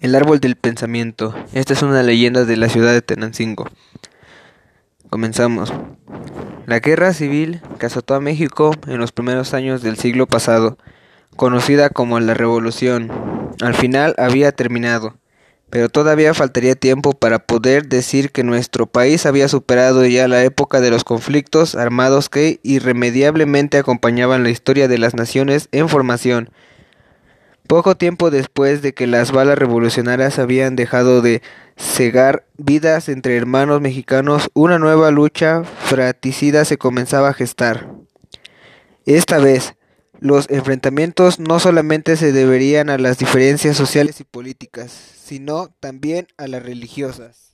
El árbol del pensamiento. Esta es una leyenda de la ciudad de Tenancingo. Comenzamos. La guerra civil que azotó a México en los primeros años del siglo pasado, conocida como la Revolución, al final había terminado, pero todavía faltaría tiempo para poder decir que nuestro país había superado ya la época de los conflictos armados que irremediablemente acompañaban la historia de las naciones en formación poco tiempo después de que las balas revolucionarias habían dejado de cegar vidas entre hermanos mexicanos, una nueva lucha fratricida se comenzaba a gestar. Esta vez, los enfrentamientos no solamente se deberían a las diferencias sociales y políticas, sino también a las religiosas.